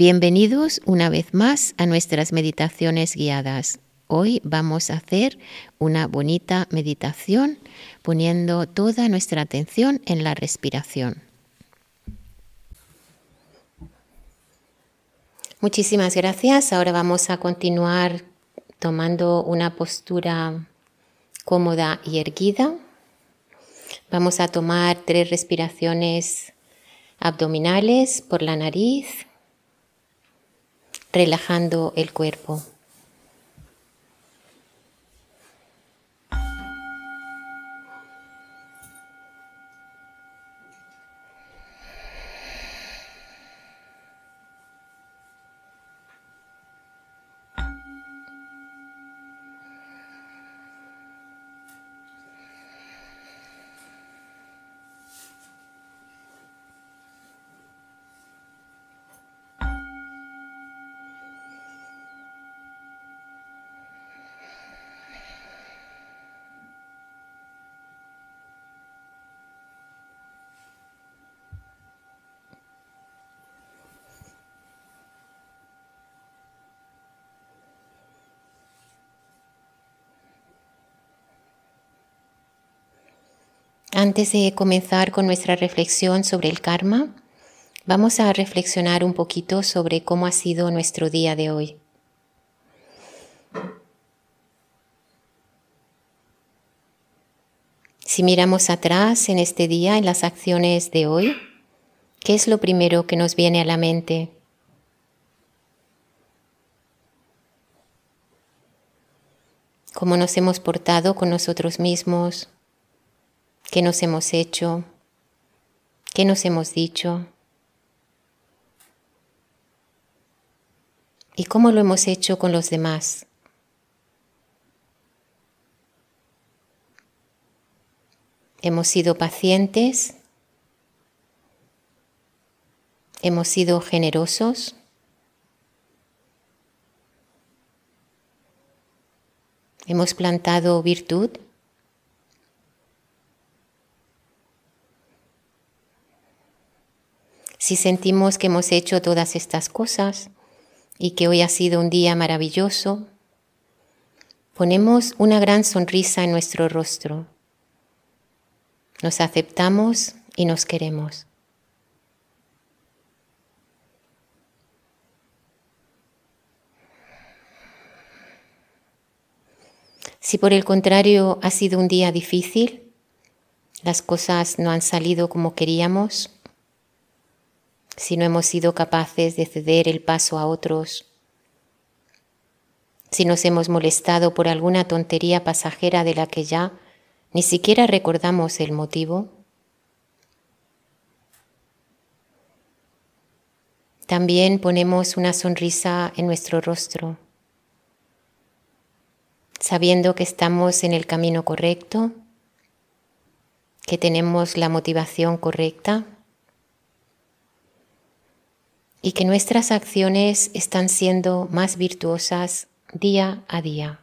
Bienvenidos una vez más a nuestras meditaciones guiadas. Hoy vamos a hacer una bonita meditación poniendo toda nuestra atención en la respiración. Muchísimas gracias. Ahora vamos a continuar tomando una postura cómoda y erguida. Vamos a tomar tres respiraciones abdominales por la nariz relajando el cuerpo. Antes de comenzar con nuestra reflexión sobre el karma, vamos a reflexionar un poquito sobre cómo ha sido nuestro día de hoy. Si miramos atrás en este día, en las acciones de hoy, ¿qué es lo primero que nos viene a la mente? ¿Cómo nos hemos portado con nosotros mismos? ¿Qué nos hemos hecho? ¿Qué nos hemos dicho? ¿Y cómo lo hemos hecho con los demás? Hemos sido pacientes, hemos sido generosos, hemos plantado virtud. Si sentimos que hemos hecho todas estas cosas y que hoy ha sido un día maravilloso, ponemos una gran sonrisa en nuestro rostro. Nos aceptamos y nos queremos. Si por el contrario ha sido un día difícil, las cosas no han salido como queríamos, si no hemos sido capaces de ceder el paso a otros, si nos hemos molestado por alguna tontería pasajera de la que ya ni siquiera recordamos el motivo, también ponemos una sonrisa en nuestro rostro, sabiendo que estamos en el camino correcto, que tenemos la motivación correcta y que nuestras acciones están siendo más virtuosas día a día.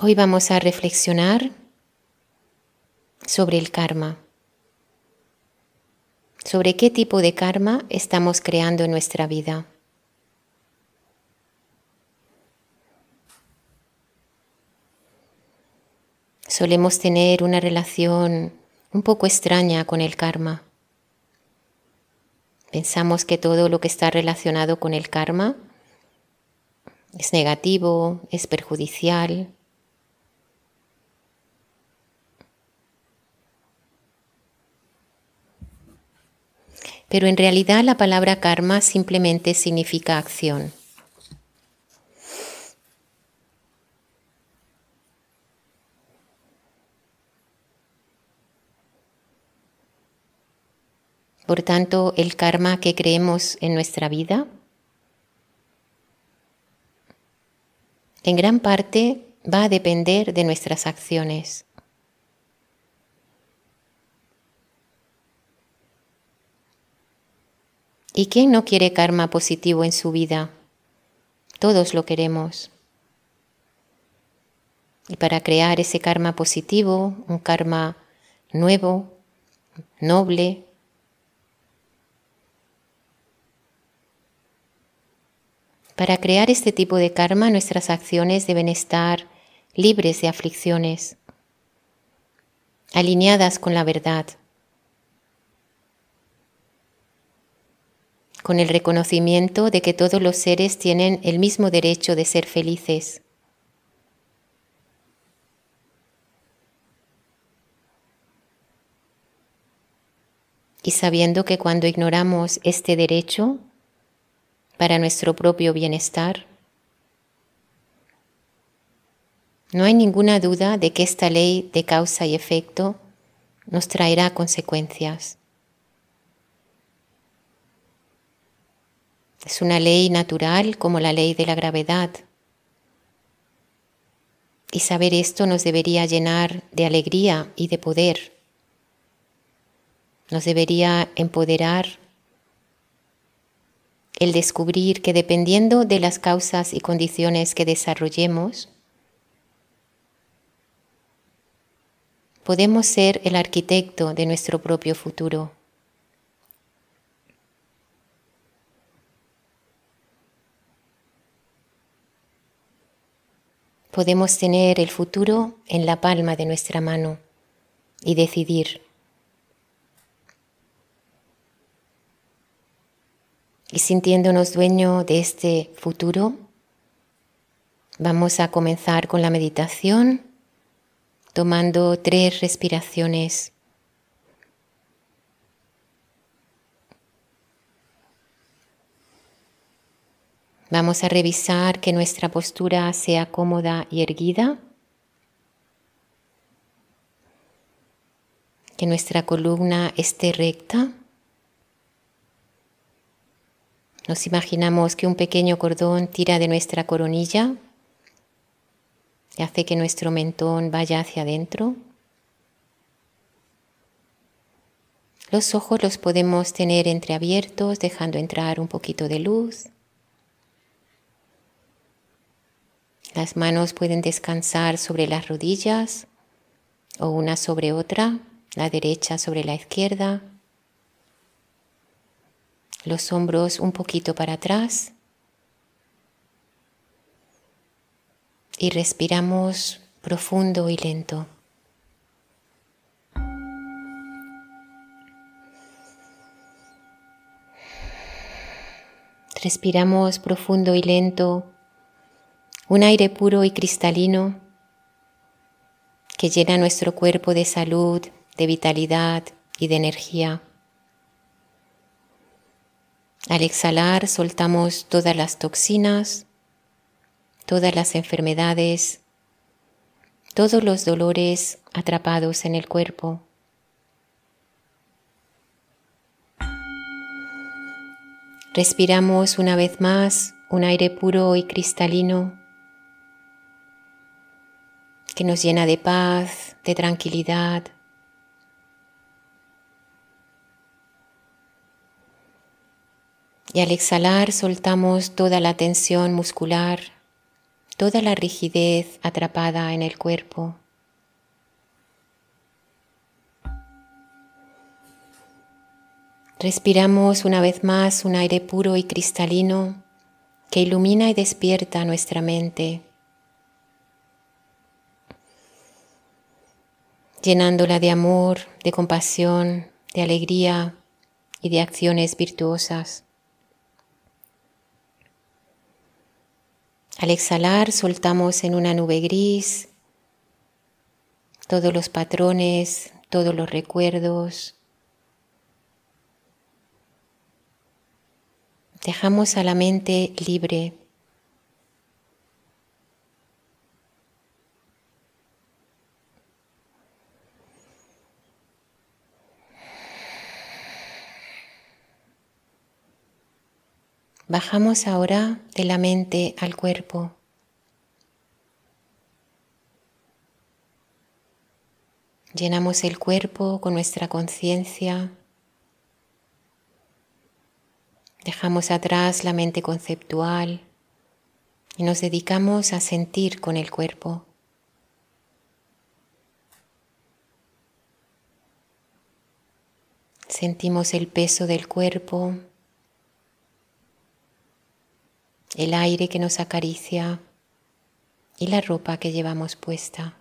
Hoy vamos a reflexionar sobre el karma, sobre qué tipo de karma estamos creando en nuestra vida. Solemos tener una relación un poco extraña con el karma. Pensamos que todo lo que está relacionado con el karma es negativo, es perjudicial. Pero en realidad la palabra karma simplemente significa acción. Por tanto, el karma que creemos en nuestra vida, en gran parte va a depender de nuestras acciones. ¿Y quién no quiere karma positivo en su vida? Todos lo queremos. Y para crear ese karma positivo, un karma nuevo, noble, Para crear este tipo de karma, nuestras acciones deben estar libres de aflicciones, alineadas con la verdad, con el reconocimiento de que todos los seres tienen el mismo derecho de ser felices. Y sabiendo que cuando ignoramos este derecho, para nuestro propio bienestar? No hay ninguna duda de que esta ley de causa y efecto nos traerá consecuencias. Es una ley natural como la ley de la gravedad. Y saber esto nos debería llenar de alegría y de poder. Nos debería empoderar el descubrir que dependiendo de las causas y condiciones que desarrollemos, podemos ser el arquitecto de nuestro propio futuro. Podemos tener el futuro en la palma de nuestra mano y decidir Y sintiéndonos dueño de este futuro, vamos a comenzar con la meditación tomando tres respiraciones. Vamos a revisar que nuestra postura sea cómoda y erguida, que nuestra columna esté recta. Nos imaginamos que un pequeño cordón tira de nuestra coronilla y hace que nuestro mentón vaya hacia adentro. Los ojos los podemos tener entreabiertos, dejando entrar un poquito de luz. Las manos pueden descansar sobre las rodillas o una sobre otra, la derecha sobre la izquierda los hombros un poquito para atrás y respiramos profundo y lento. Respiramos profundo y lento un aire puro y cristalino que llena nuestro cuerpo de salud, de vitalidad y de energía. Al exhalar soltamos todas las toxinas, todas las enfermedades, todos los dolores atrapados en el cuerpo. Respiramos una vez más un aire puro y cristalino que nos llena de paz, de tranquilidad, Y al exhalar soltamos toda la tensión muscular, toda la rigidez atrapada en el cuerpo. Respiramos una vez más un aire puro y cristalino que ilumina y despierta nuestra mente, llenándola de amor, de compasión, de alegría y de acciones virtuosas. Al exhalar soltamos en una nube gris todos los patrones, todos los recuerdos. Dejamos a la mente libre Bajamos ahora de la mente al cuerpo. Llenamos el cuerpo con nuestra conciencia. Dejamos atrás la mente conceptual y nos dedicamos a sentir con el cuerpo. Sentimos el peso del cuerpo, el aire que nos acaricia y la ropa que llevamos puesta.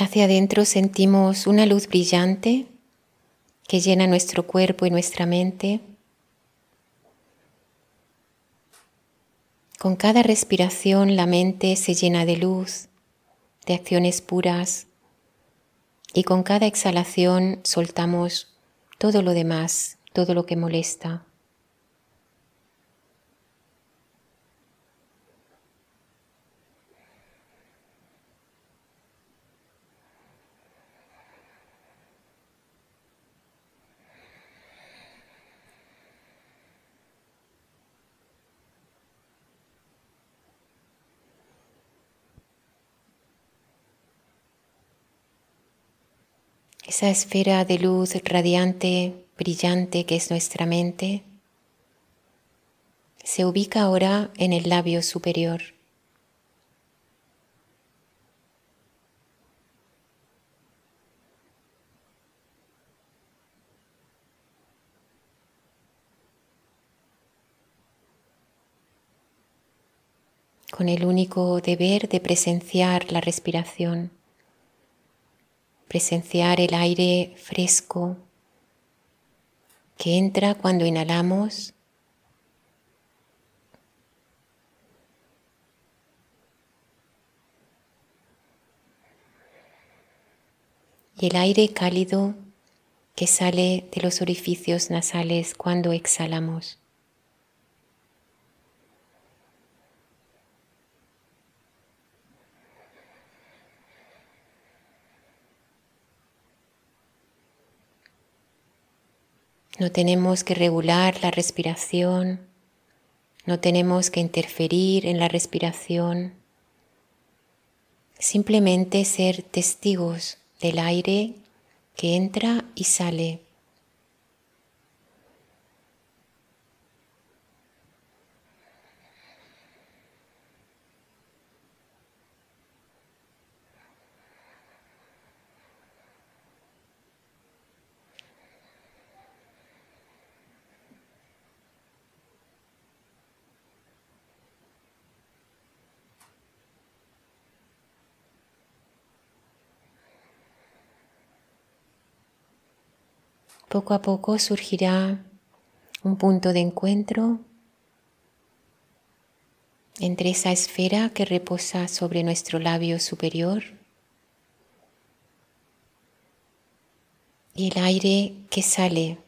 Hacia adentro sentimos una luz brillante que llena nuestro cuerpo y nuestra mente. Con cada respiración la mente se llena de luz, de acciones puras y con cada exhalación soltamos todo lo demás, todo lo que molesta. Esa esfera de luz radiante, brillante que es nuestra mente, se ubica ahora en el labio superior. con el único deber de presenciar la respiración presenciar el aire fresco que entra cuando inhalamos y el aire cálido que sale de los orificios nasales cuando exhalamos. No tenemos que regular la respiración, no tenemos que interferir en la respiración, simplemente ser testigos del aire que entra y sale Poco a poco surgirá un punto de encuentro entre esa esfera que reposa sobre nuestro labio superior y el aire que sale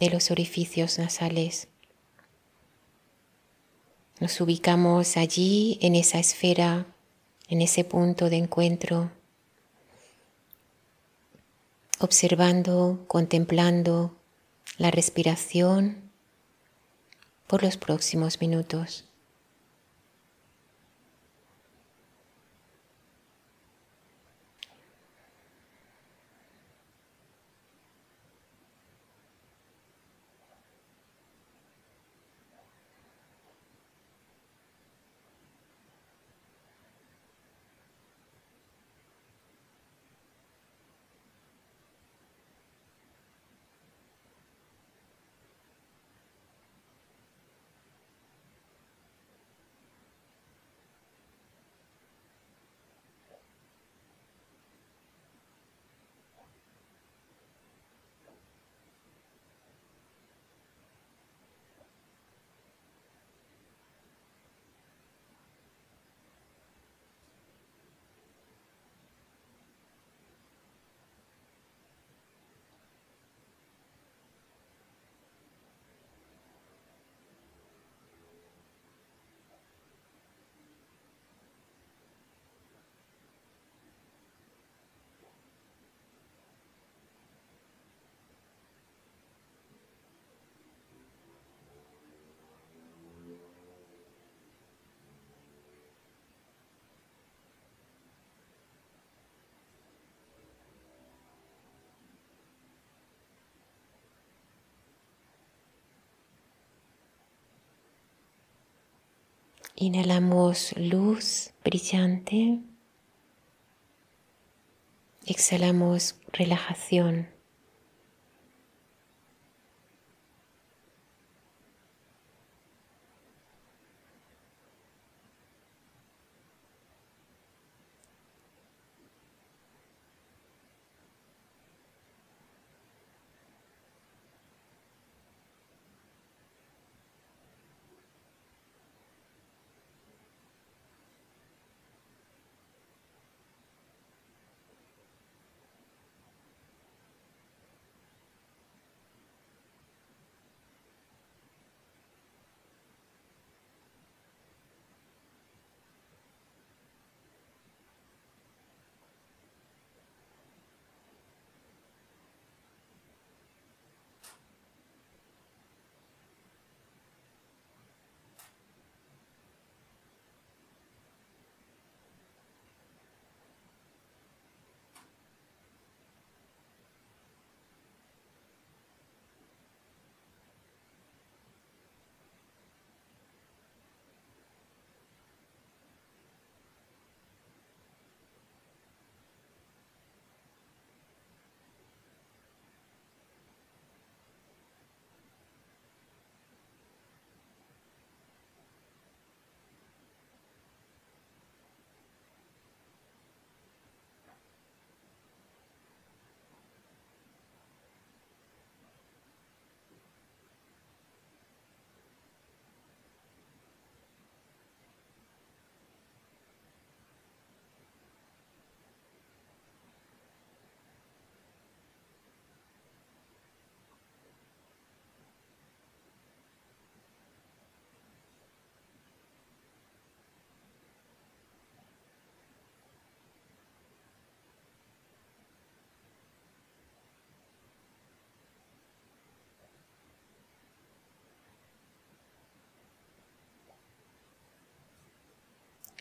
de los orificios nasales. Nos ubicamos allí en esa esfera, en ese punto de encuentro observando, contemplando la respiración por los próximos minutos. Inhalamos luz brillante. Exhalamos relajación.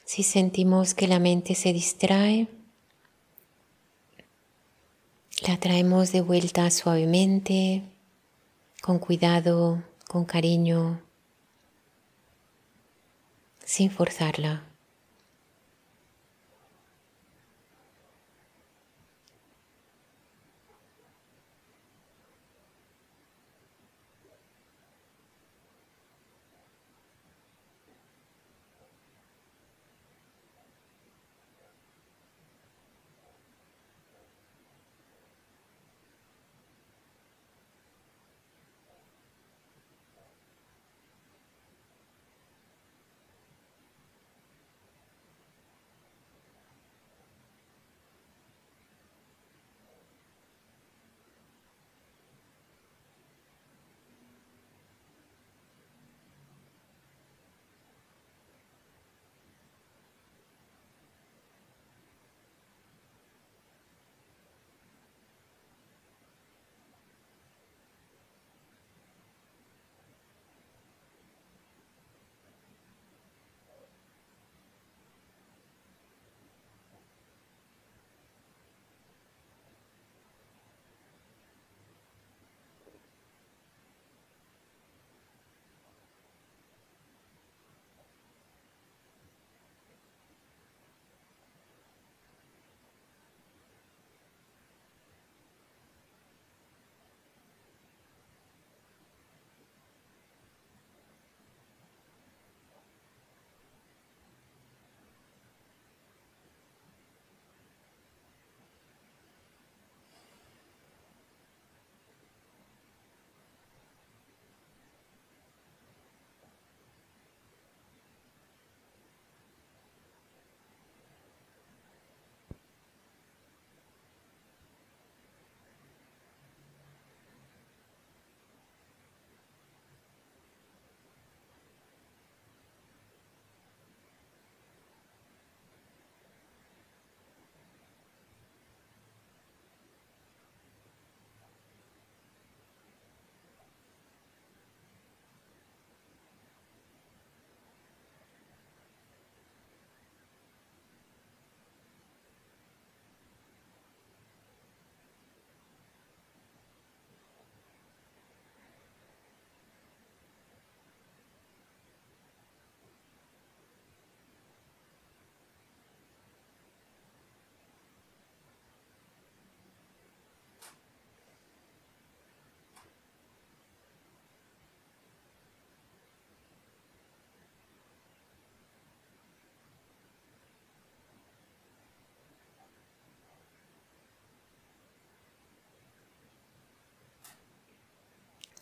Si sentimos que la mente se distrae, la traemos de vuelta suavemente, con cuidado, con cariño, sin forzarla.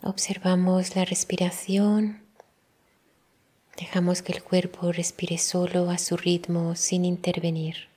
Observamos la respiración. Dejamos que el cuerpo respire solo a su ritmo sin intervenir.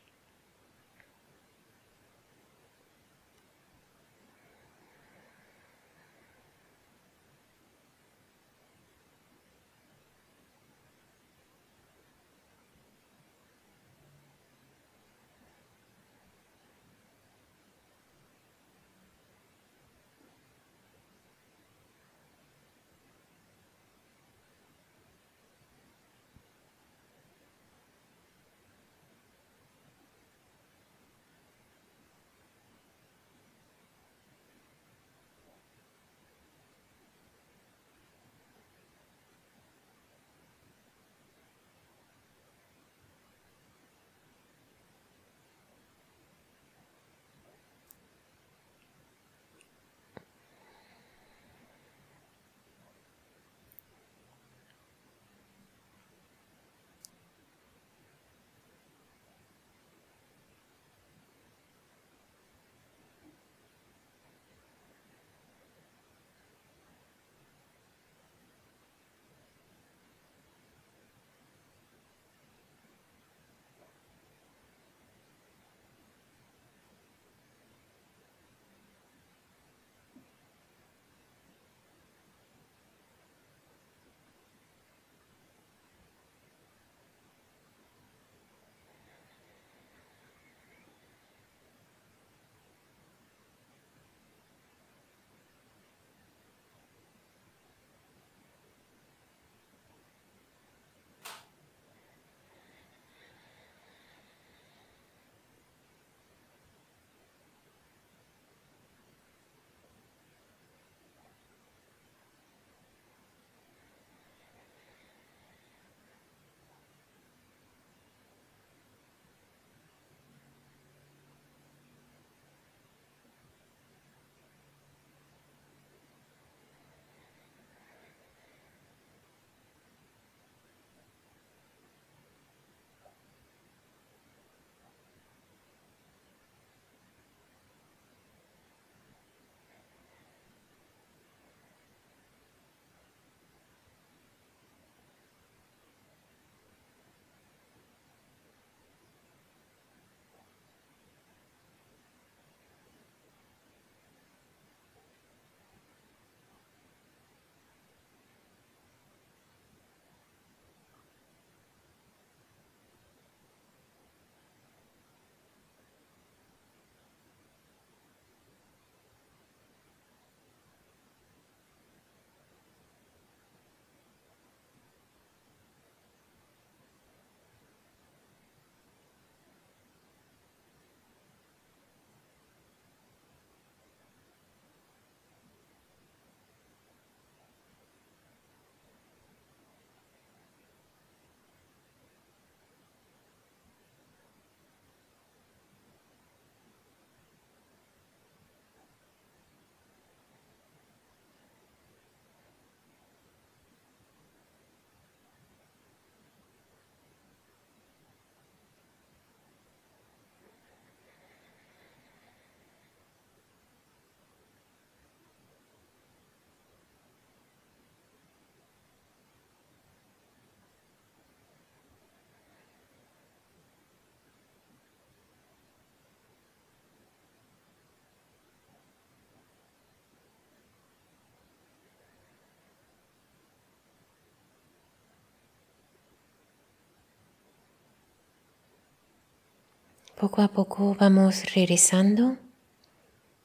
Poco a poco vamos regresando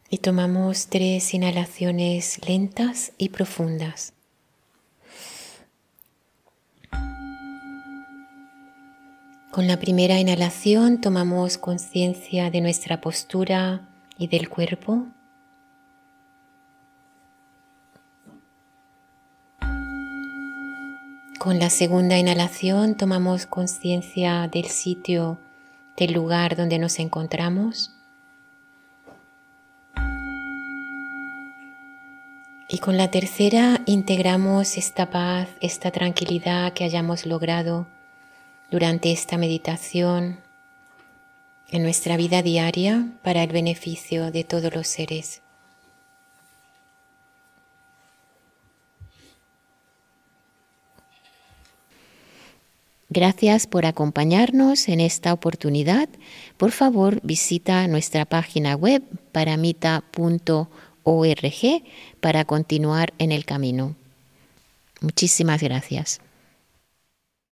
y tomamos tres inhalaciones lentas y profundas. Con la primera inhalación tomamos conciencia de nuestra postura y del cuerpo. Con la segunda inhalación tomamos conciencia del sitio del lugar donde nos encontramos. Y con la tercera integramos esta paz, esta tranquilidad que hayamos logrado durante esta meditación en nuestra vida diaria para el beneficio de todos los seres. Gracias por acompañarnos en esta oportunidad. Por favor, visita nuestra página web paramita.org para continuar en el camino. Muchísimas gracias.